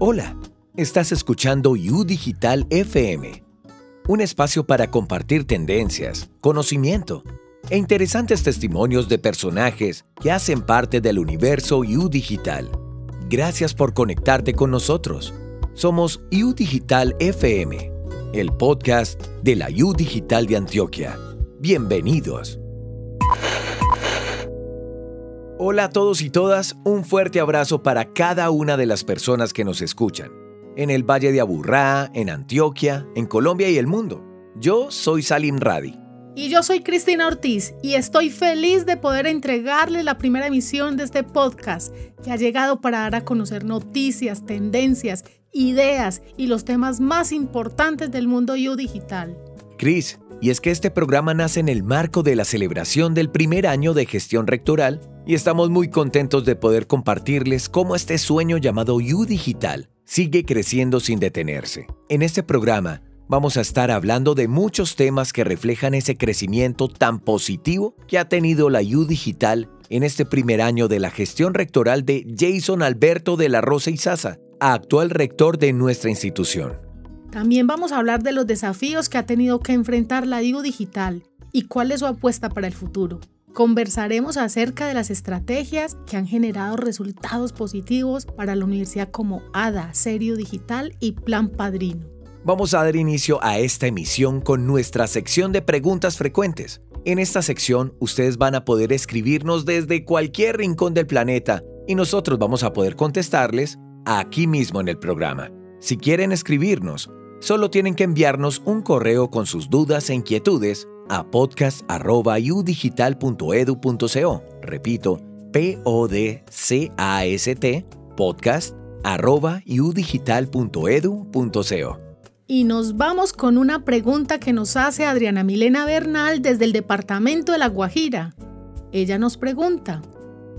Hola, estás escuchando U Digital FM, un espacio para compartir tendencias, conocimiento e interesantes testimonios de personajes que hacen parte del universo U Digital. Gracias por conectarte con nosotros. Somos U Digital FM, el podcast de la U Digital de Antioquia. Bienvenidos. Hola a todos y todas, un fuerte abrazo para cada una de las personas que nos escuchan. En el Valle de Aburrá, en Antioquia, en Colombia y el mundo. Yo soy Salim Radi. Y yo soy Cristina Ortiz y estoy feliz de poder entregarles la primera emisión de este podcast que ha llegado para dar a conocer noticias, tendencias, ideas y los temas más importantes del mundo U digital. Cris, y es que este programa nace en el marco de la celebración del primer año de gestión rectoral y estamos muy contentos de poder compartirles cómo este sueño llamado U Digital sigue creciendo sin detenerse. En este programa vamos a estar hablando de muchos temas que reflejan ese crecimiento tan positivo que ha tenido la U Digital en este primer año de la gestión rectoral de Jason Alberto de la Rosa Sasa, actual rector de nuestra institución. También vamos a hablar de los desafíos que ha tenido que enfrentar la U Digital y cuál es su apuesta para el futuro. Conversaremos acerca de las estrategias que han generado resultados positivos para la universidad como ADA, Serio Digital y Plan Padrino. Vamos a dar inicio a esta emisión con nuestra sección de preguntas frecuentes. En esta sección ustedes van a poder escribirnos desde cualquier rincón del planeta y nosotros vamos a poder contestarles aquí mismo en el programa. Si quieren escribirnos, solo tienen que enviarnos un correo con sus dudas e inquietudes a podcast.udigital.edu.co. Repito, P-O-D-C-A-S-T, podcast.udigital.edu.co. Y nos vamos con una pregunta que nos hace Adriana Milena Bernal desde el departamento de La Guajira. Ella nos pregunta,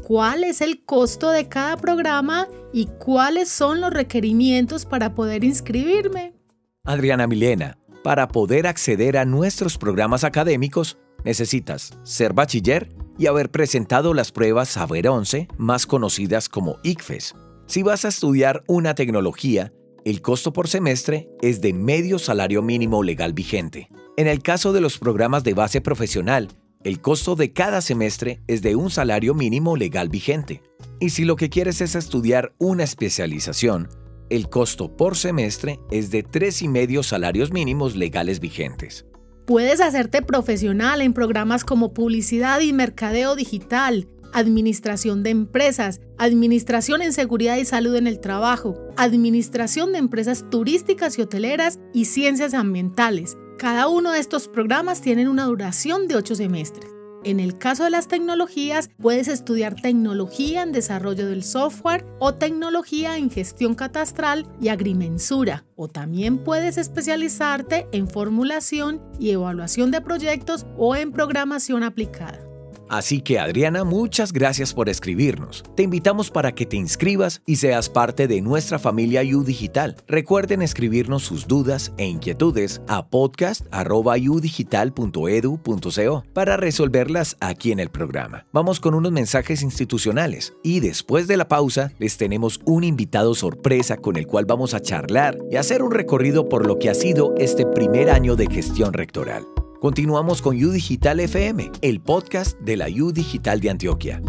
¿cuál es el costo de cada programa y cuáles son los requerimientos para poder inscribirme? Adriana Milena, para poder acceder a nuestros programas académicos, necesitas ser bachiller y haber presentado las pruebas Saber 11, más conocidas como ICFES. Si vas a estudiar una tecnología, el costo por semestre es de medio salario mínimo legal vigente. En el caso de los programas de base profesional, el costo de cada semestre es de un salario mínimo legal vigente. Y si lo que quieres es estudiar una especialización, el costo por semestre es de tres y medio salarios mínimos legales vigentes. Puedes hacerte profesional en programas como publicidad y mercadeo digital, administración de empresas, administración en seguridad y salud en el trabajo, administración de empresas turísticas y hoteleras y ciencias ambientales. Cada uno de estos programas tienen una duración de ocho semestres. En el caso de las tecnologías, puedes estudiar tecnología en desarrollo del software o tecnología en gestión catastral y agrimensura. O también puedes especializarte en formulación y evaluación de proyectos o en programación aplicada. Así que Adriana, muchas gracias por escribirnos. Te invitamos para que te inscribas y seas parte de nuestra familia U Digital. Recuerden escribirnos sus dudas e inquietudes a podcast.udigital.edu.co para resolverlas aquí en el programa. Vamos con unos mensajes institucionales y después de la pausa les tenemos un invitado sorpresa con el cual vamos a charlar y hacer un recorrido por lo que ha sido este primer año de gestión rectoral. Continuamos con U Digital FM, el podcast de la U Digital de Antioquia.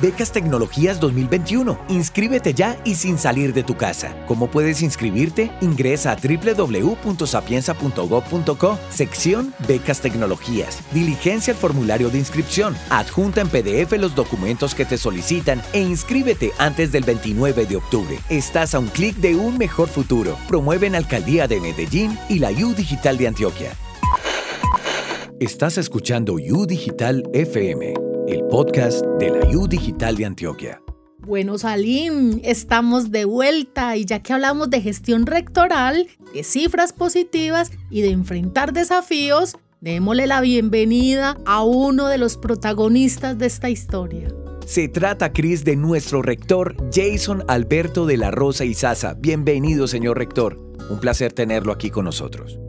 Becas Tecnologías 2021. Inscríbete ya y sin salir de tu casa. ¿Cómo puedes inscribirte? Ingresa a www.sapienza.gov.co, sección Becas Tecnologías. Diligencia el formulario de inscripción. Adjunta en PDF los documentos que te solicitan e inscríbete antes del 29 de octubre. Estás a un clic de un mejor futuro. Promueven Alcaldía de Medellín y la U Digital de Antioquia. Estás escuchando U Digital FM el podcast de la U Digital de Antioquia. Bueno, Salim, estamos de vuelta y ya que hablamos de gestión rectoral, de cifras positivas y de enfrentar desafíos, démosle la bienvenida a uno de los protagonistas de esta historia. Se trata, Cris, de nuestro rector Jason Alberto de la Rosa y Sasa. Bienvenido, señor rector. Un placer tenerlo aquí con nosotros.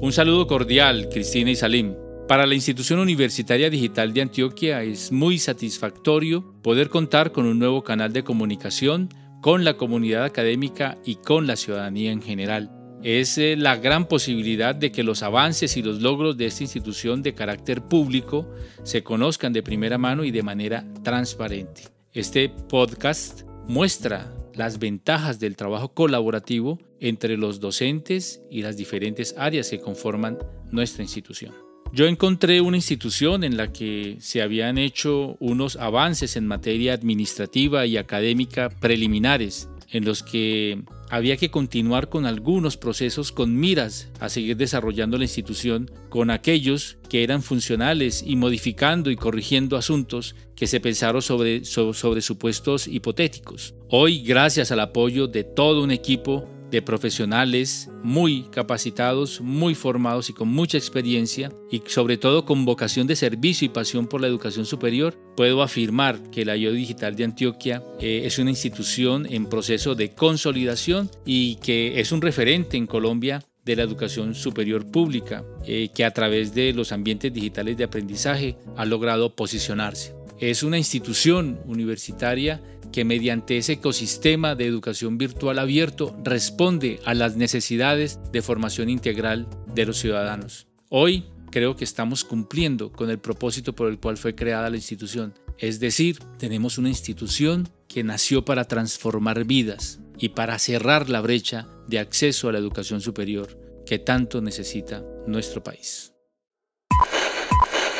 Un saludo cordial, Cristina y Salim. Para la Institución Universitaria Digital de Antioquia es muy satisfactorio poder contar con un nuevo canal de comunicación con la comunidad académica y con la ciudadanía en general. Es eh, la gran posibilidad de que los avances y los logros de esta institución de carácter público se conozcan de primera mano y de manera transparente. Este podcast muestra las ventajas del trabajo colaborativo entre los docentes y las diferentes áreas que conforman nuestra institución. Yo encontré una institución en la que se habían hecho unos avances en materia administrativa y académica preliminares, en los que había que continuar con algunos procesos con miras a seguir desarrollando la institución con aquellos que eran funcionales y modificando y corrigiendo asuntos que se pensaron sobre, supuestos hipotéticos. Hoy, gracias al apoyo de todo un equipo de profesionales muy capacitados, muy formados y con mucha experiencia y sobre todo con vocación de servicio y pasión por la educación superior, puedo afirmar que la IO Digital de Antioquia eh, es una institución en proceso de consolidación y que es un referente en Colombia de la educación superior pública, eh, que a través de los ambientes digitales de aprendizaje ha logrado posicionarse. Es una institución universitaria que mediante ese ecosistema de educación virtual abierto responde a las necesidades de formación integral de los ciudadanos. Hoy creo que estamos cumpliendo con el propósito por el cual fue creada la institución. Es decir, tenemos una institución que nació para transformar vidas y para cerrar la brecha de acceso a la educación superior que tanto necesita nuestro país.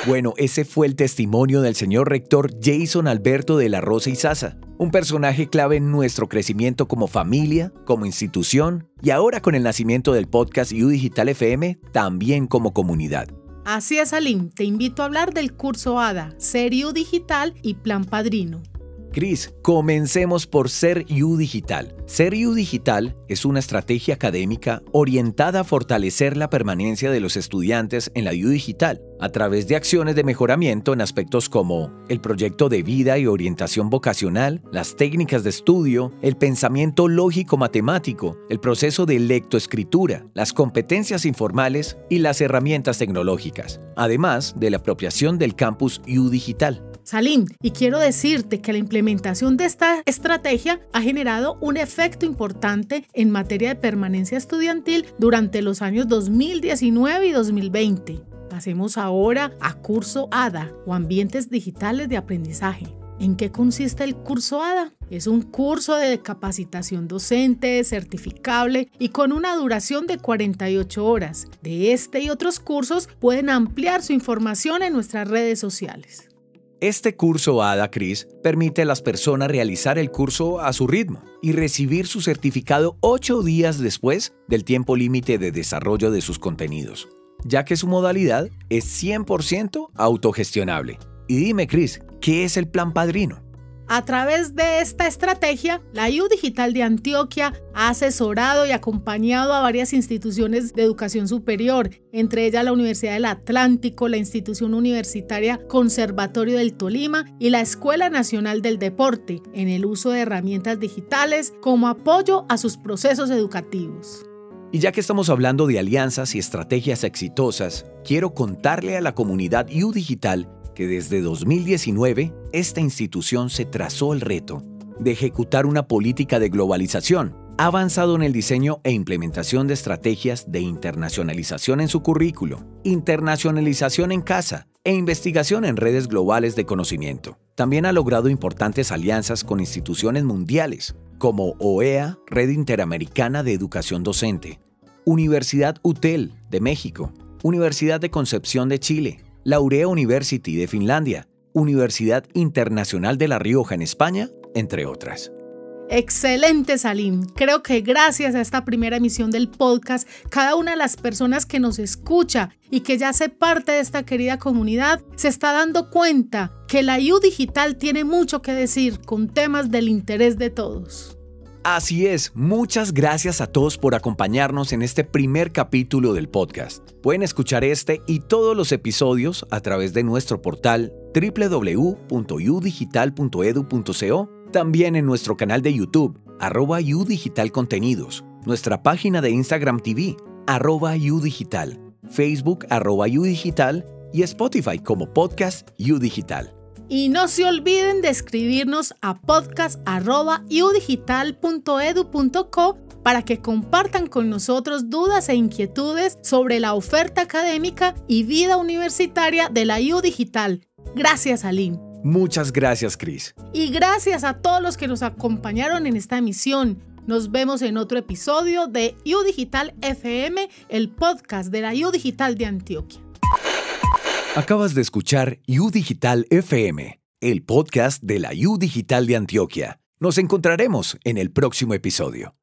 Bueno, ese fue el testimonio del señor rector Jason Alberto de la Rosa y Sasa, un personaje clave en nuestro crecimiento como familia, como institución y ahora con el nacimiento del podcast U Digital FM, también como comunidad. Así es, Alim, te invito a hablar del curso ADA, Serio Digital y Plan Padrino. Cris, comencemos por Ser U Digital. Ser U Digital es una estrategia académica orientada a fortalecer la permanencia de los estudiantes en la U Digital a través de acciones de mejoramiento en aspectos como el proyecto de vida y orientación vocacional, las técnicas de estudio, el pensamiento lógico-matemático, el proceso de lectoescritura, las competencias informales y las herramientas tecnológicas, además de la apropiación del campus U Digital. Salim, y quiero decirte que la implementación de esta estrategia ha generado un efecto importante en materia de permanencia estudiantil durante los años 2019 y 2020. Pasemos ahora a curso ADA o Ambientes Digitales de Aprendizaje. ¿En qué consiste el curso ADA? Es un curso de capacitación docente, certificable y con una duración de 48 horas. De este y otros cursos pueden ampliar su información en nuestras redes sociales. Este curso ADA CRIS permite a las personas realizar el curso a su ritmo y recibir su certificado ocho días después del tiempo límite de desarrollo de sus contenidos, ya que su modalidad es 100% autogestionable. Y dime, Cris, ¿qué es el plan padrino? A través de esta estrategia, la IU Digital de Antioquia ha asesorado y acompañado a varias instituciones de educación superior, entre ellas la Universidad del Atlántico, la Institución Universitaria Conservatorio del Tolima y la Escuela Nacional del Deporte, en el uso de herramientas digitales como apoyo a sus procesos educativos. Y ya que estamos hablando de alianzas y estrategias exitosas, quiero contarle a la comunidad U Digital que desde 2019 esta institución se trazó el reto de ejecutar una política de globalización, ha avanzado en el diseño e implementación de estrategias de internacionalización en su currículo, internacionalización en casa e investigación en redes globales de conocimiento. También ha logrado importantes alianzas con instituciones mundiales, como OEA, Red Interamericana de Educación Docente, Universidad UTEL de México, Universidad de Concepción de Chile, Laurea University de Finlandia, Universidad Internacional de La Rioja en España, entre otras. Excelente, Salim. Creo que gracias a esta primera emisión del podcast, cada una de las personas que nos escucha y que ya hace parte de esta querida comunidad se está dando cuenta que la IU Digital tiene mucho que decir con temas del interés de todos. Así es, muchas gracias a todos por acompañarnos en este primer capítulo del podcast. Pueden escuchar este y todos los episodios a través de nuestro portal www.udigital.edu.co, también en nuestro canal de YouTube, arroba nuestra página de Instagram TV, arroba udigital, Facebook, arroba udigital y Spotify como podcast udigital. Y no se olviden de escribirnos a podcast.udigital.edu.co para que compartan con nosotros dudas e inquietudes sobre la oferta académica y vida universitaria de la U Digital. Gracias, Aline. Muchas gracias, Cris. Y gracias a todos los que nos acompañaron en esta emisión. Nos vemos en otro episodio de U Digital FM, el podcast de la U Digital de Antioquia. Acabas de escuchar U Digital FM, el podcast de la U Digital de Antioquia. Nos encontraremos en el próximo episodio.